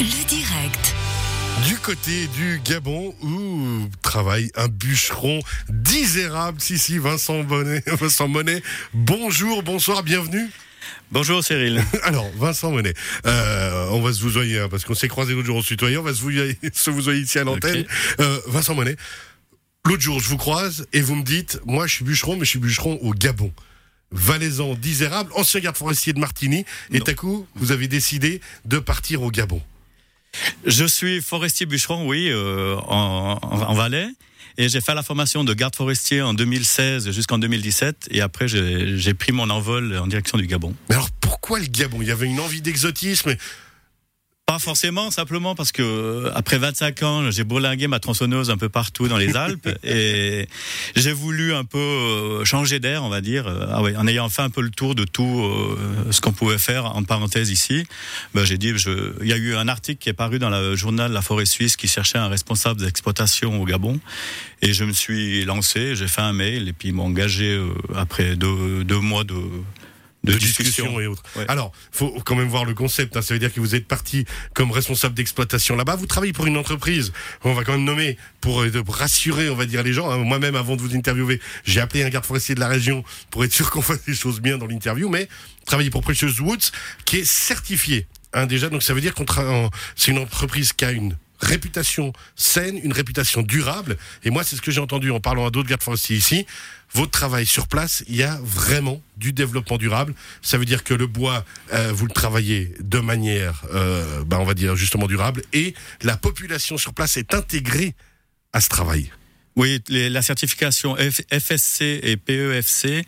Le direct. Du côté du Gabon où travaille un bûcheron disérable. Si, si, Vincent Bonnet, Vincent Monet. Bonjour, bonsoir, bienvenue. Bonjour Cyril. Alors, Vincent Monet, euh, on va se vous hein, parce qu'on s'est croisé l'autre jour au citoyen, on va se vous se vous ici à l'antenne. Euh, Vincent Monet, l'autre jour, je vous croise et vous me dites, moi je suis bûcheron, mais je suis bûcheron au Gabon. Valaisan disérable, ancien garde forestier de Martigny, et à coup, vous avez décidé de partir au Gabon. Je suis forestier bûcheron, oui, euh, en, en, Valais. Et j'ai fait la formation de garde forestier en 2016 jusqu'en 2017. Et après, j'ai j'ai pris mon envol en direction du Gabon. Mais alors pourquoi le Gabon? Il y avait une envie d'exotisme. Pas forcément, simplement parce que euh, après 25 ans, j'ai bourlingué ma tronçonneuse un peu partout dans les Alpes et j'ai voulu un peu euh, changer d'air, on va dire. Euh, Ah ouais, en ayant fait un peu le tour de tout ce qu'on pouvait faire en parenthèse ici, ben, j'ai dit, je... il y a eu un article qui est paru dans le journal La Forêt Suisse qui cherchait un responsable d'exploitation au Gabon et je me suis lancé, j'ai fait un mail et puis ils m'ont engagé après deux, deux mois de, de discussion et autres. Ouais. Alors, faut quand même voir le concept. hein. Ça veut dire que vous êtes parti comme responsable d'exploitation là-bas. Vous travaillez pour une entreprise. On va quand même nommer pour euh, rassurer, on va dire les gens. hein. Moi-même, avant de vous interviewer, j'ai appelé un garde forestier de la région pour être sûr qu'on fasse les choses bien dans l'interview. Mais travailler pour Precious Woods, qui est certifié hein, déjà. Donc ça veut dire qu'on c'est une entreprise qui a une réputation saine, une réputation durable. Et moi, c'est ce que j'ai entendu en parlant à d'autres gardes forestiers ici. Votre travail sur place, il y a vraiment du développement durable. Ça veut dire que le bois, euh, vous le travaillez de manière, euh, bah, on va dire justement durable, et la population sur place est intégrée à ce travail. Oui, la certification FSC et PEFC,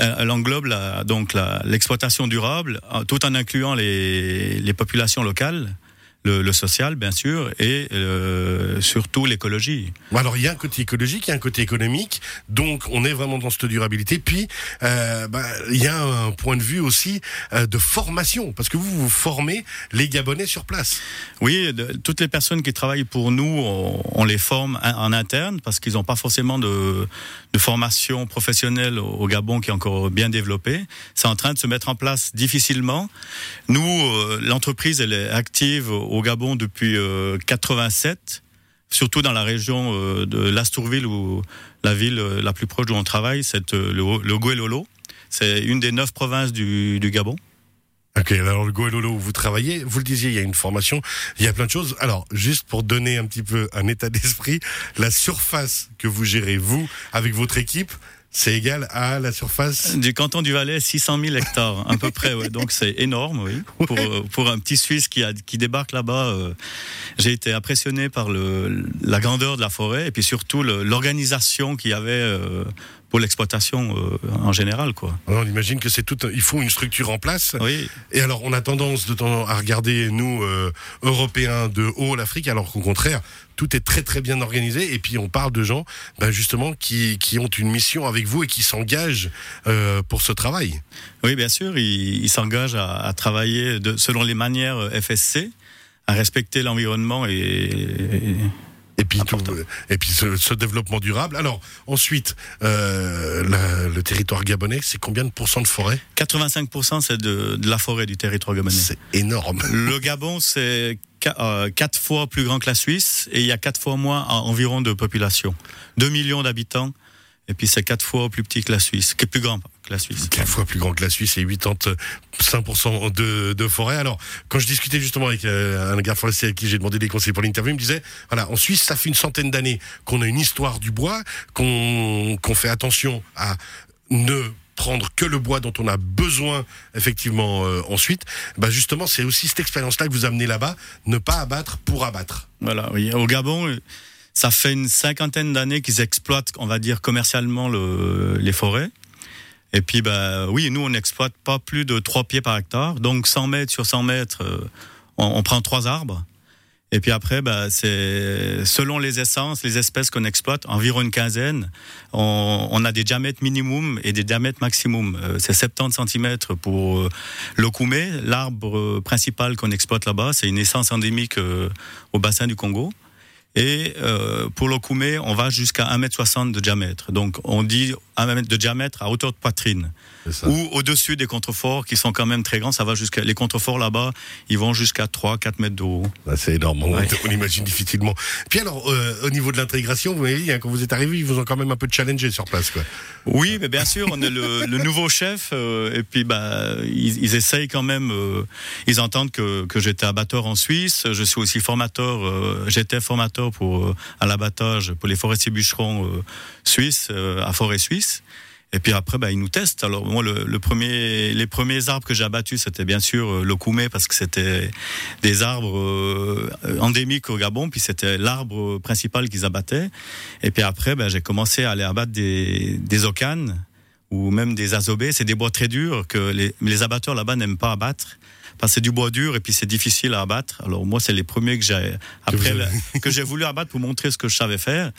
euh, elle englobe la, donc l'exploitation durable, euh, tout en incluant les, les populations locales, le, le social bien sûr, et euh, surtout l'écologie. Alors il y a un côté écologique, il y a un côté économique, donc on est vraiment dans cette durabilité. Puis euh, bah, il y a un point de vue aussi euh, de formation, parce que vous vous formez les Gabonais sur place. Oui, de- toutes les personnes qui travaillent pour nous, on, on les forme en, en interne parce qu'ils n'ont pas forcément de, de formation professionnelle au, au Gabon qui est encore bien développée. C'est en train de se mettre en place difficilement. Nous, euh, l'entreprise, elle est active au Gabon depuis euh, 87, surtout dans la région euh, de l'Astourville ou la ville euh, la plus proche d'où on travaille, c'est euh, le, le Guelolo. C'est une des neuf provinces du, du Gabon. Ok, alors le Goélolo où vous travaillez, vous le disiez, il y a une formation, il y a plein de choses. Alors, juste pour donner un petit peu un état d'esprit, la surface que vous gérez, vous, avec votre équipe, c'est égal à la surface. Du canton du Valais, 600 000 hectares, à peu près. Ouais. Donc c'est énorme, oui. Pour, euh, pour un petit Suisse qui, a, qui débarque là-bas, euh, j'ai été impressionné par le, la grandeur de la forêt et puis surtout l'organisation qu'il y avait euh, pour l'exploitation euh, en général, quoi. On imagine que c'est tout. un- Il faut une structure en place. Oui, Et alors, on a tendance de temps à regarder nous euh, Européens de haut l'Afrique, alors qu'au contraire, tout est très très bien organisé. Et puis, on parle de gens, ben, justement, qui qui ont une mission avec vous et qui s'engagent euh, pour ce travail. oui, bien sûr, il, il s'engage à, à travailler de, selon les manières euh, FSC, à respecter l'environnement et, Et puis, tout, Important. et puis ce, ce développement durable. Alors, ensuite, euh, la- le territoire gabonais, c'est combien de pourcents de forêt? 85% c'est de, de la forêt du territoire gabonais. C'est énorme. Le Gabon, c'est euh, quatre fois plus grand que la Suisse et il y a quatre fois moins en- environ de population. 2 millions d'habitants et puis c'est quatre fois plus petit que la Suisse, qui est plus grand que la Suisse. Quatre fois plus grand que la Suisse et 85% de, de forêt. Alors, quand je discutais justement avec euh, un garde forestier à qui j'ai demandé des conseils pour l'interview, il me disait, voilà, en Suisse, ça fait une centaine d'années qu'on a une histoire du bois, qu'on qu'on fait attention à ne prendre que le bois dont on a besoin effectivement euh, ensuite. Bah justement, c'est aussi cette expérience-là que vous amenez là-bas, ne pas abattre pour abattre. Voilà, oui. Au Gabon, euh, ça fait une cinquantaine d'années qu'ils exploitent, on va dire, commercialement le, les forêts. Et puis, bah, oui, nous, on n'exploite pas plus de 3 pieds par hectare. Donc, 100 mètres sur 100 mètres, euh, on, prend trois arbres. Et puis après, bah, c'est selon les essences, les espèces qu'on exploite, environ une quinzaine. On, a des diamètres minimum et des diamètres maximum. Euh, c'est 70 cm pour euh, le koumé, l'arbre principal qu'on exploite là-bas. C'est une essence endémique au bassin du Congo. Et euh, pour le koumé, on va jusqu'à 1m60 de diamètre. Donc on dit de diamètre à hauteur de poitrine. Ou au-dessus des contreforts qui sont quand même très grands. Ça va jusqu'à les contreforts là-bas, ils vont jusqu'à 3-4 mètres de haut. Ah, c'est énorme. On, imagine difficilement. Puis alors, euh, au niveau de l'intégration, vous m'avez dit hein, quand vous êtes arrivé, ils vous ont quand même un peu challengé sur place, quoi. Oui, mais bien sûr, on est le, nouveau chef euh, et puis bah ils, essayent quand même. Euh, ils entendent que, que j'étais abatteur en Suisse. Je suis aussi formateur. j'étais formateur pour à l'abattage pour les forestiers bûcherons suisses à Forêt Suisse. Et puis après, bah, ils nous testent. Alors moi, le, premier, les premiers arbres que j'ai abattus, c'était bien sûr euh, le koumé parce que c'était des arbres euh, endémiques au Gabon. Puis c'était l'arbre principal qu'ils abattaient. Et puis après, bah, j'ai commencé à aller abattre des, des okanes ou même des azobés. C'est des bois très durs que les, les abatteurs là-bas n'aiment pas abattre c'est du bois dur et puis c'est difficile à abattre. Alors moi, c'est les premiers que j'ai après que j'ai voulu abattre pour montrer ce que je savais faire.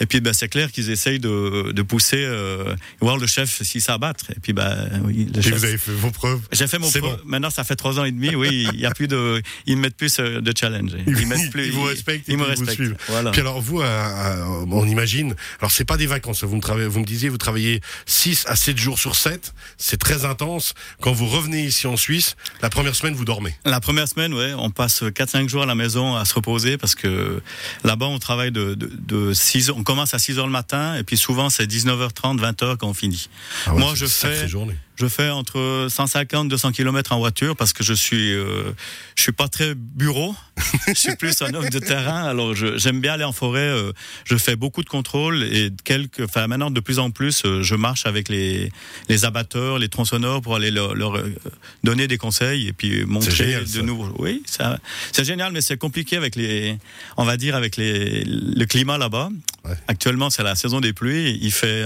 Et puis ben, c'est clair qu'ils essayent de, de pousser, euh, voir le chef s'il sait abattre. Et puis ben oui, le chef, vous avez fait vos preuves. J'ai fait mon preuve. Maintenant, ça fait trois ans et demi. Oui, il y a plus de, ils me mettent plus euh, de challenge. Ils, mettent plus. Ils vous respectent. Ils, me respectent. Vous voilà. Puis alors vous, on imagine. Alors c'est pas des vacances. Vous me travaillez, vous me disiez, vous travaillez 6 à 7 jours sur 7. C'est très intense. Quand vous revenez ici en Suisse, la première semaine vous dormez La première semaine, ouais, on passe 4-5 jours à la maison à se reposer parce que là-bas, on travaille de, de, 6 on commence à 6 heures le matin et puis souvent c'est 19h30, 20h quand on finit. Ah Moi, je fais, journée. Je fais entre 150 200 km en voiture parce que je suis euh, je suis pas très bureau. je suis plus un homme de terrain. Alors j'aime bien aller en forêt. Euh, je fais beaucoup de contrôles et quelques. Enfin maintenant de plus en plus, euh, je marche avec les les abatteurs, les tronçonneurs pour aller leur, leur donner des conseils et puis montrer de nouveaux. Oui, ça c'est génial, mais c'est compliqué avec les. On va dire avec les le climat là-bas. Actuellement, c'est la saison des pluies. Il fait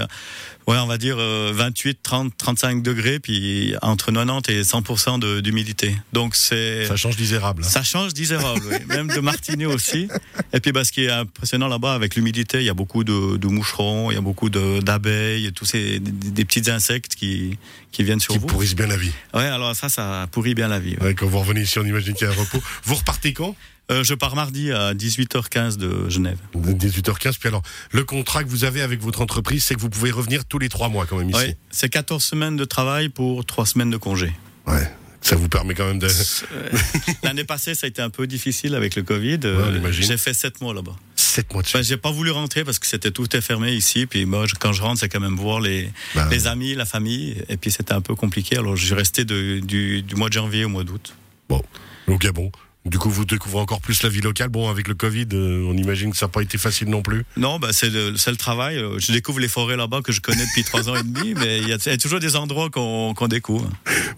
Ouais, on va dire 28, 30, 35 degrés, puis entre 90 et 100% d'humidité. Donc c'est. Ça change d'isérable. Hein. Ça change d'isérable, oui. Même de Martigny aussi. Et puis, bah, ce qui est impressionnant là-bas, avec l'humidité, il y a beaucoup de, de moucherons, il y a beaucoup d'abeilles, tous ces des, petits insectes qui qui viennent sur qui vous. Qui pourrissent bien la vie. Ouais, alors ça, ça pourrit bien la vie. Ouais. quand vous revenez ici, on imagine qu'il y a un repos. Vous repartez quand? Euh, je pars mardi à 18h15 de Genève. 18h15. Puis alors, le contrat que vous avez avec votre entreprise, c'est que vous pouvez revenir tous les trois mois quand même ici. Oui, c'est 14 semaines de travail pour 3 semaines de congé. Ouais. Ça vous permet quand même de. L'année passée, ça a été un peu difficile avec le Covid. Euh, j'ai fait 7 mois là-bas. 7 mois de ben, J'ai pas voulu rentrer parce que c'était tout est fermé ici. Puis moi, quand je rentre, c'est quand même voir les, ben les amis, la famille. Et puis c'était un peu compliqué. Alors j'ai resté de, du, du mois de janvier au mois d'août. Bon, au Gabon. Du coup, vous découvrez encore plus la vie locale. Bon, avec le Covid, euh, on imagine que ça n'a pas été facile non plus. Non, bah, c'est le, le, travail. Euh, je découvre les forêts là-bas que je connais depuis trois ans et demi, mais il y, a toujours des endroits qu'on découvre.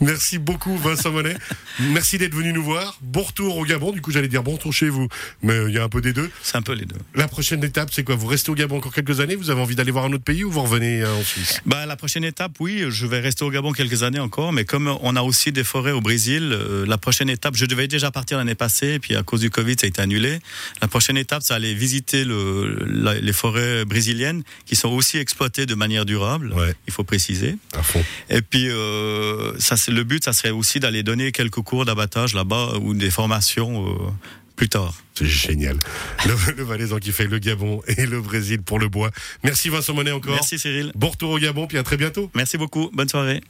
Merci beaucoup, Vincent Monet. Merci d'être venu nous voir. Bon retour au Gabon. Du coup, j'allais dire bon retour chez vous, mais euh, il y a un peu des deux. C'est un peu les deux. La prochaine étape, c'est quoi? Vous restez au Gabon encore quelques années? Vous avez envie d'aller voir un autre pays ou vous revenez en Suisse? Bah, La prochaine étape, oui, je vais rester au Gabon quelques années encore, mais comme on a aussi des forêts au Brésil, la prochaine étape, je devais déjà partir l'année passée, puis à du Covid, ça a été annulé. La prochaine étape, c'est aller visiter le, les forêts brésiliennes qui sont aussi exploitées de manière durable. Il faut préciser. À fond. Et puis, euh, ça, le but, ça serait aussi d'aller donner quelques cours d'abattage là-bas ou des formations. Euh, plus tard. C'est génial. Le, le Valaisan qui fait le Gabon et le Brésil pour le bois. Merci Vincent Monet encore. Merci Cyril. Bon retour au Gabon, puis à très bientôt. Merci beaucoup. Bonne soirée.